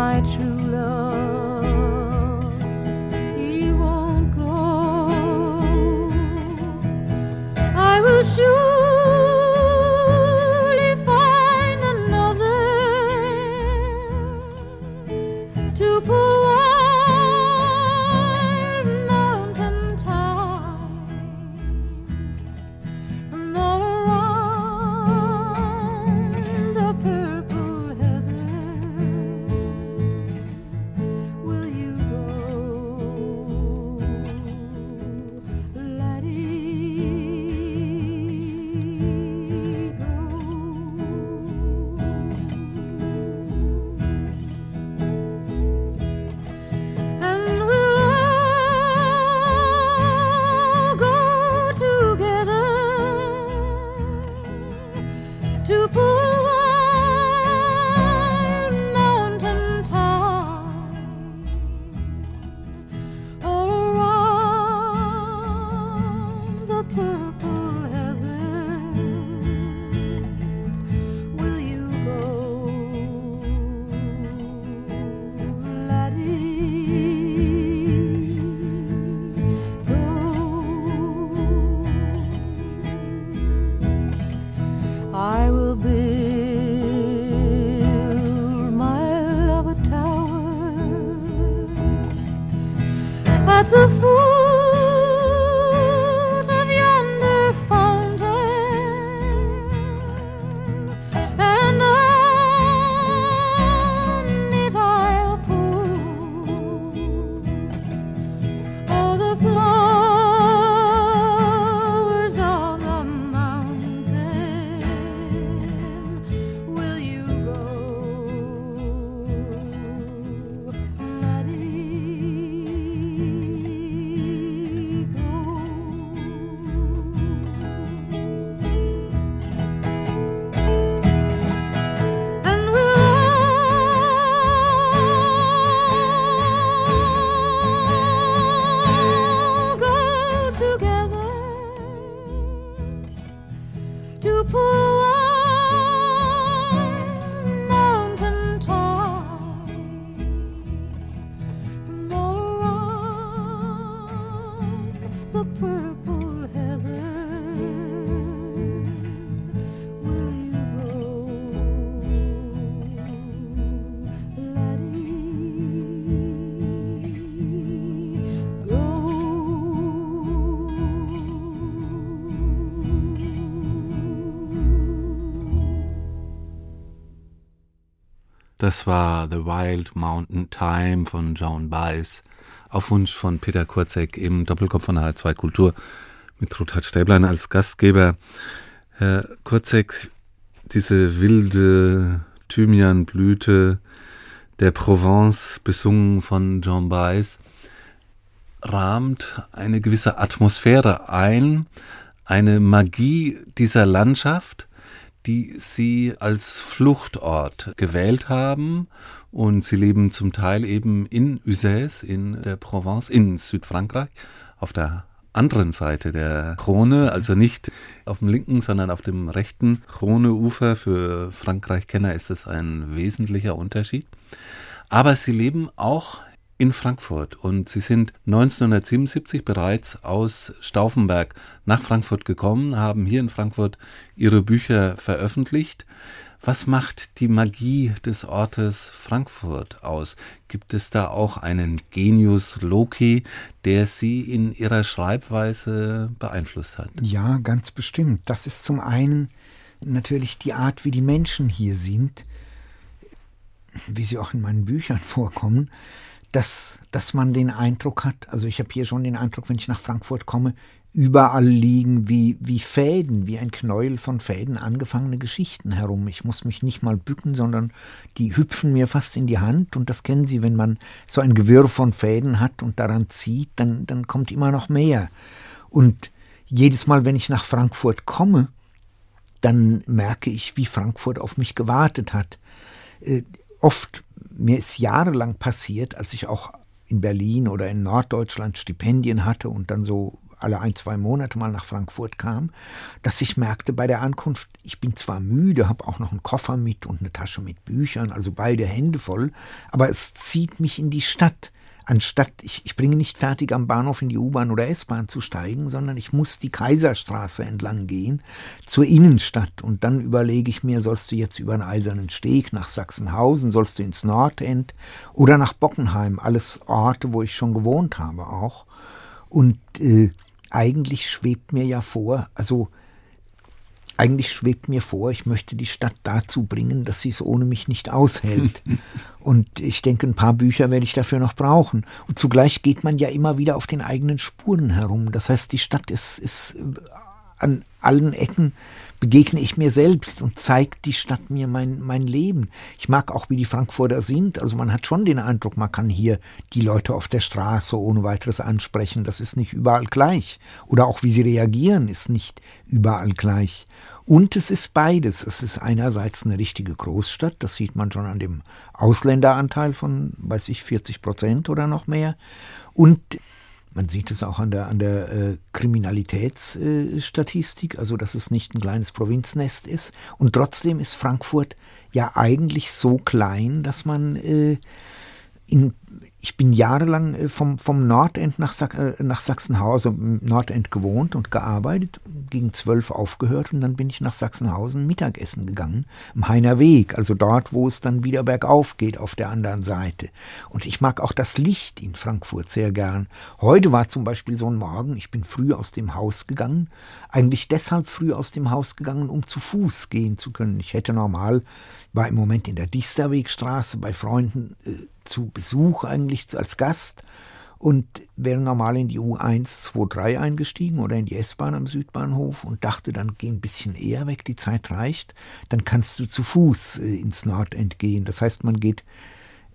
my true the foot Das war The Wild Mountain Time von Joan Baez auf Wunsch von Peter Kurzek im Doppelkopf von H2 Kultur mit Ruthard Stäblein als Gastgeber. Herr Kurzek, diese wilde Thymianblüte der Provence, besungen von Jean Baez, rahmt eine gewisse Atmosphäre ein, eine Magie dieser Landschaft, die sie als Fluchtort gewählt haben. Und sie leben zum Teil eben in Uzès, in der Provence, in Südfrankreich, auf der anderen Seite der Krone, also nicht auf dem linken, sondern auf dem rechten Kroneufer. Für Frankreich-Kenner ist es ein wesentlicher Unterschied. Aber sie leben auch in Frankfurt und sie sind 1977 bereits aus Stauffenberg nach Frankfurt gekommen, haben hier in Frankfurt ihre Bücher veröffentlicht. Was macht die Magie des Ortes Frankfurt aus? Gibt es da auch einen Genius Loki, der Sie in Ihrer Schreibweise beeinflusst hat? Ja, ganz bestimmt. Das ist zum einen natürlich die Art, wie die Menschen hier sind, wie sie auch in meinen Büchern vorkommen dass, dass man den Eindruck hat, also ich habe hier schon den Eindruck, wenn ich nach Frankfurt komme, überall liegen wie, wie Fäden, wie ein Knäuel von Fäden angefangene Geschichten herum. Ich muss mich nicht mal bücken, sondern die hüpfen mir fast in die Hand. Und das kennen Sie, wenn man so ein Gewirr von Fäden hat und daran zieht, dann, dann kommt immer noch mehr. Und jedes Mal, wenn ich nach Frankfurt komme, dann merke ich, wie Frankfurt auf mich gewartet hat. Äh, oft mir ist jahrelang passiert, als ich auch in Berlin oder in Norddeutschland Stipendien hatte und dann so alle ein, zwei Monate mal nach Frankfurt kam, dass ich merkte bei der Ankunft, ich bin zwar müde, habe auch noch einen Koffer mit und eine Tasche mit Büchern, also beide Hände voll, aber es zieht mich in die Stadt anstatt, ich, ich bringe nicht fertig am Bahnhof in die U-Bahn oder S-Bahn zu steigen, sondern ich muss die Kaiserstraße entlang gehen zur Innenstadt. Und dann überlege ich mir, sollst du jetzt über einen eisernen Steg nach Sachsenhausen, sollst du ins Nordend oder nach Bockenheim, alles Orte, wo ich schon gewohnt habe auch. Und äh, eigentlich schwebt mir ja vor, also eigentlich schwebt mir vor, ich möchte die Stadt dazu bringen, dass sie es ohne mich nicht aushält. und ich denke, ein paar Bücher werde ich dafür noch brauchen. Und zugleich geht man ja immer wieder auf den eigenen Spuren herum. Das heißt, die Stadt ist, ist äh, an allen Ecken begegne ich mir selbst und zeigt die Stadt mir mein, mein Leben. Ich mag auch, wie die Frankfurter sind. Also man hat schon den Eindruck, man kann hier die Leute auf der Straße ohne weiteres ansprechen. Das ist nicht überall gleich. Oder auch wie sie reagieren, ist nicht überall gleich. Und es ist beides. Es ist einerseits eine richtige Großstadt, das sieht man schon an dem Ausländeranteil von, weiß ich, 40 Prozent oder noch mehr. Und man sieht es auch an der, an der äh, Kriminalitätsstatistik, äh, also dass es nicht ein kleines Provinznest ist. Und trotzdem ist Frankfurt ja eigentlich so klein, dass man äh, in ich bin jahrelang äh, vom, vom Nordend nach, äh, nach Sachsenhausen, Nordend gewohnt und gearbeitet, gegen zwölf aufgehört und dann bin ich nach Sachsenhausen Mittagessen gegangen, am Heiner Weg, also dort, wo es dann wieder bergauf geht, auf der anderen Seite. Und ich mag auch das Licht in Frankfurt sehr gern. Heute war zum Beispiel so ein Morgen, ich bin früh aus dem Haus gegangen, eigentlich deshalb früh aus dem Haus gegangen, um zu Fuß gehen zu können. Ich hätte normal, war im Moment in der Disterwegstraße bei Freunden, äh, zu Besuch eigentlich als Gast und wäre normal in die U123 eingestiegen oder in die S-Bahn am Südbahnhof und dachte, dann geh ein bisschen eher weg, die Zeit reicht, dann kannst du zu Fuß äh, ins Nordend gehen. Das heißt, man geht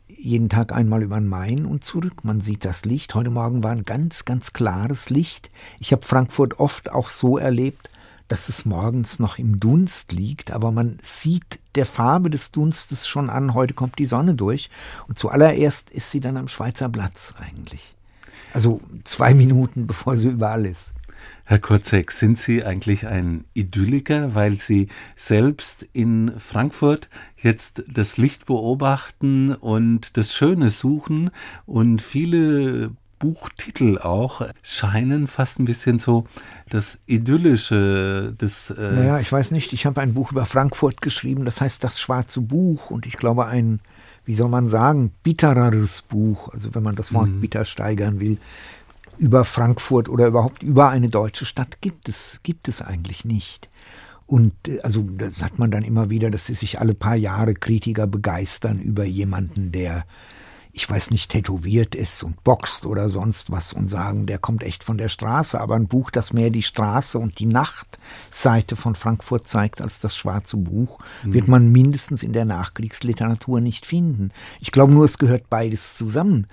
jeden Tag einmal über den Main und zurück. Man sieht das Licht. Heute Morgen war ein ganz, ganz klares Licht. Ich habe Frankfurt oft auch so erlebt, dass es morgens noch im Dunst liegt, aber man sieht der Farbe des Dunstes schon an, heute kommt die Sonne durch. Und zuallererst ist sie dann am Schweizer Platz eigentlich. Also zwei Minuten, bevor sie überall ist. Herr Kurzek, sind Sie eigentlich ein Idylliker, weil Sie selbst in Frankfurt jetzt das Licht beobachten und das Schöne suchen und viele Buchtitel auch scheinen fast ein bisschen so das Idyllische des. Äh naja, ich weiß nicht, ich habe ein Buch über Frankfurt geschrieben, das heißt Das Schwarze Buch und ich glaube ein, wie soll man sagen, bittereres Buch, also wenn man das Wort mhm. bitter steigern will, über Frankfurt oder überhaupt über eine deutsche Stadt gibt es, gibt es eigentlich nicht. Und äh, also das hat man dann immer wieder, dass sich alle paar Jahre Kritiker begeistern über jemanden, der ich weiß nicht, tätowiert ist und boxt oder sonst was und sagen, der kommt echt von der Straße. Aber ein Buch, das mehr die Straße und die Nachtseite von Frankfurt zeigt als das schwarze Buch, mhm. wird man mindestens in der Nachkriegsliteratur nicht finden. Ich glaube nur, es gehört beides zusammen.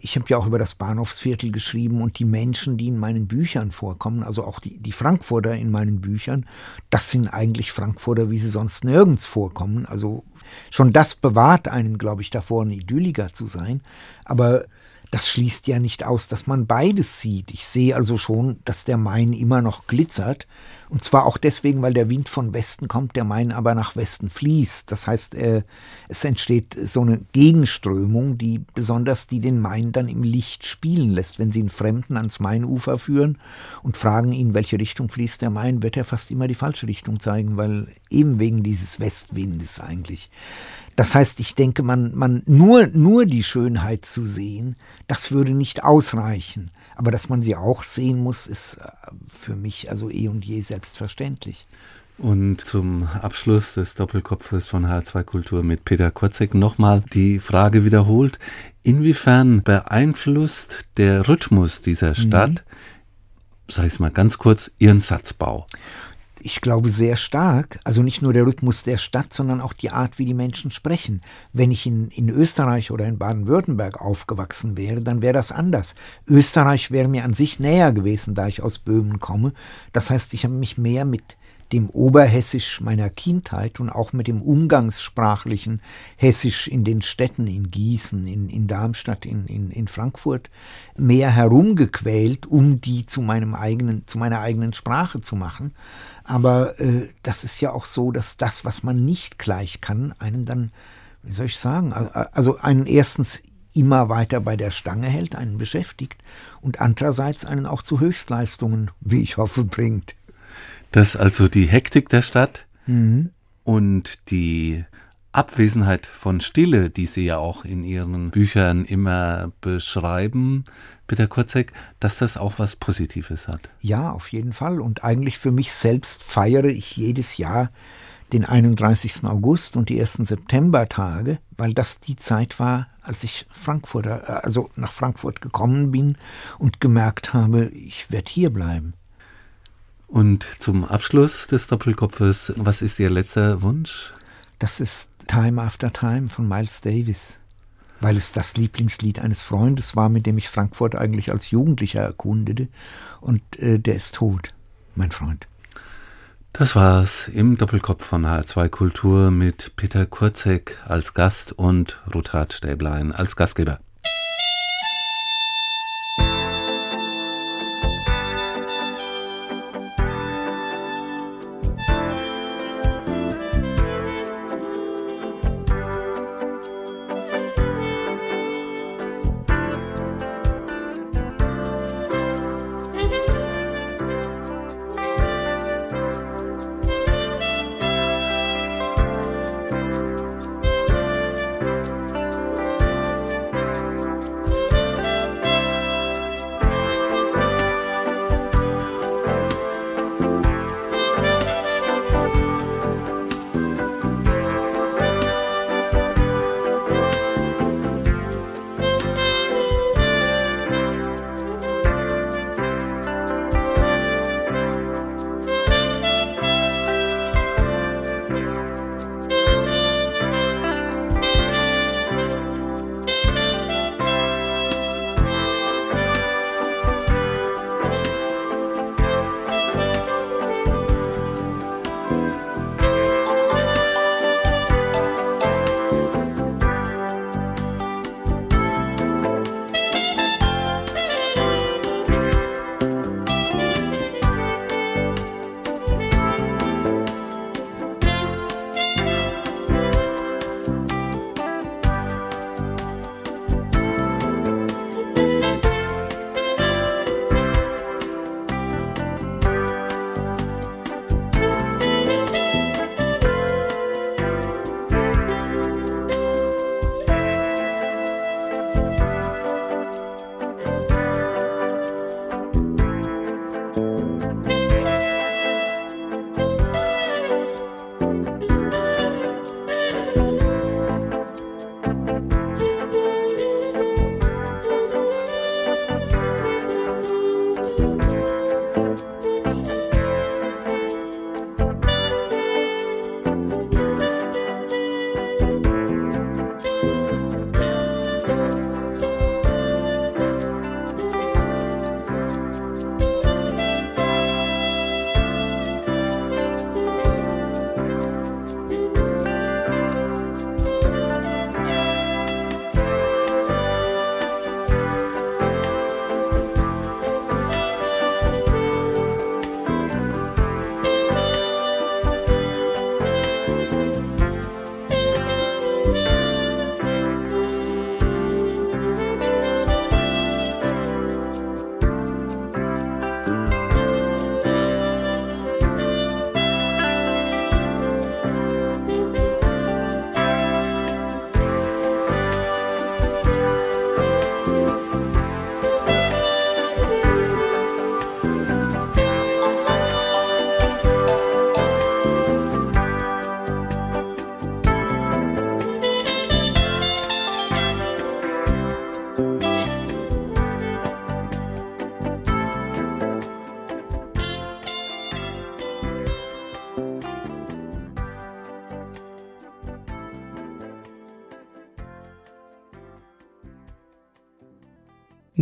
Ich habe ja auch über das Bahnhofsviertel geschrieben und die Menschen, die in meinen Büchern vorkommen, also auch die, die Frankfurter in meinen Büchern, das sind eigentlich Frankfurter, wie sie sonst nirgends vorkommen. Also schon das bewahrt einen, glaube ich, davor, ein Idylliker zu sein. Aber das schließt ja nicht aus, dass man beides sieht. Ich sehe also schon, dass der Main immer noch glitzert. Und zwar auch deswegen, weil der Wind von Westen kommt, der Main aber nach Westen fließt. Das heißt, äh, es entsteht so eine Gegenströmung, die besonders die den Main dann im Licht spielen lässt. Wenn Sie einen Fremden ans Mainufer führen und fragen ihn, welche Richtung fließt der Main, wird er fast immer die falsche Richtung zeigen, weil eben wegen dieses Westwindes eigentlich. Das heißt, ich denke, man, man nur, nur die Schönheit zu sehen, das würde nicht ausreichen. Aber dass man sie auch sehen muss, ist äh, für mich also eh und je selbstverständlich. Und zum Abschluss des Doppelkopfes von H2 Kultur mit Peter Kotzek nochmal die Frage wiederholt, inwiefern beeinflusst der Rhythmus dieser Stadt, mhm. sag ich mal ganz kurz, Ihren Satzbau? Ich glaube, sehr stark. Also nicht nur der Rhythmus der Stadt, sondern auch die Art, wie die Menschen sprechen. Wenn ich in, in Österreich oder in Baden-Württemberg aufgewachsen wäre, dann wäre das anders. Österreich wäre mir an sich näher gewesen, da ich aus Böhmen komme. Das heißt, ich habe mich mehr mit dem Oberhessisch meiner Kindheit und auch mit dem umgangssprachlichen Hessisch in den Städten, in Gießen, in, in Darmstadt, in, in, in Frankfurt, mehr herumgequält, um die zu meinem eigenen, zu meiner eigenen Sprache zu machen. Aber äh, das ist ja auch so, dass das, was man nicht gleich kann, einen dann, wie soll ich sagen, also einen erstens immer weiter bei der Stange hält, einen beschäftigt und andererseits einen auch zu Höchstleistungen, wie ich hoffe, bringt dass also die Hektik der Stadt mhm. und die Abwesenheit von Stille, die Sie ja auch in Ihren Büchern immer beschreiben, Peter Kurzek, dass das auch was Positives hat. Ja, auf jeden Fall. Und eigentlich für mich selbst feiere ich jedes Jahr den 31. August und die ersten Septembertage, weil das die Zeit war, als ich Frankfurter, also nach Frankfurt gekommen bin und gemerkt habe, ich werde hier bleiben. Und zum Abschluss des Doppelkopfes, was ist Ihr letzter Wunsch? Das ist Time After Time von Miles Davis, weil es das Lieblingslied eines Freundes war, mit dem ich Frankfurt eigentlich als Jugendlicher erkundete. Und äh, der ist tot, mein Freund. Das war's im Doppelkopf von H2 Kultur mit Peter Kurzek als Gast und Ruthard Stäblein als Gastgeber.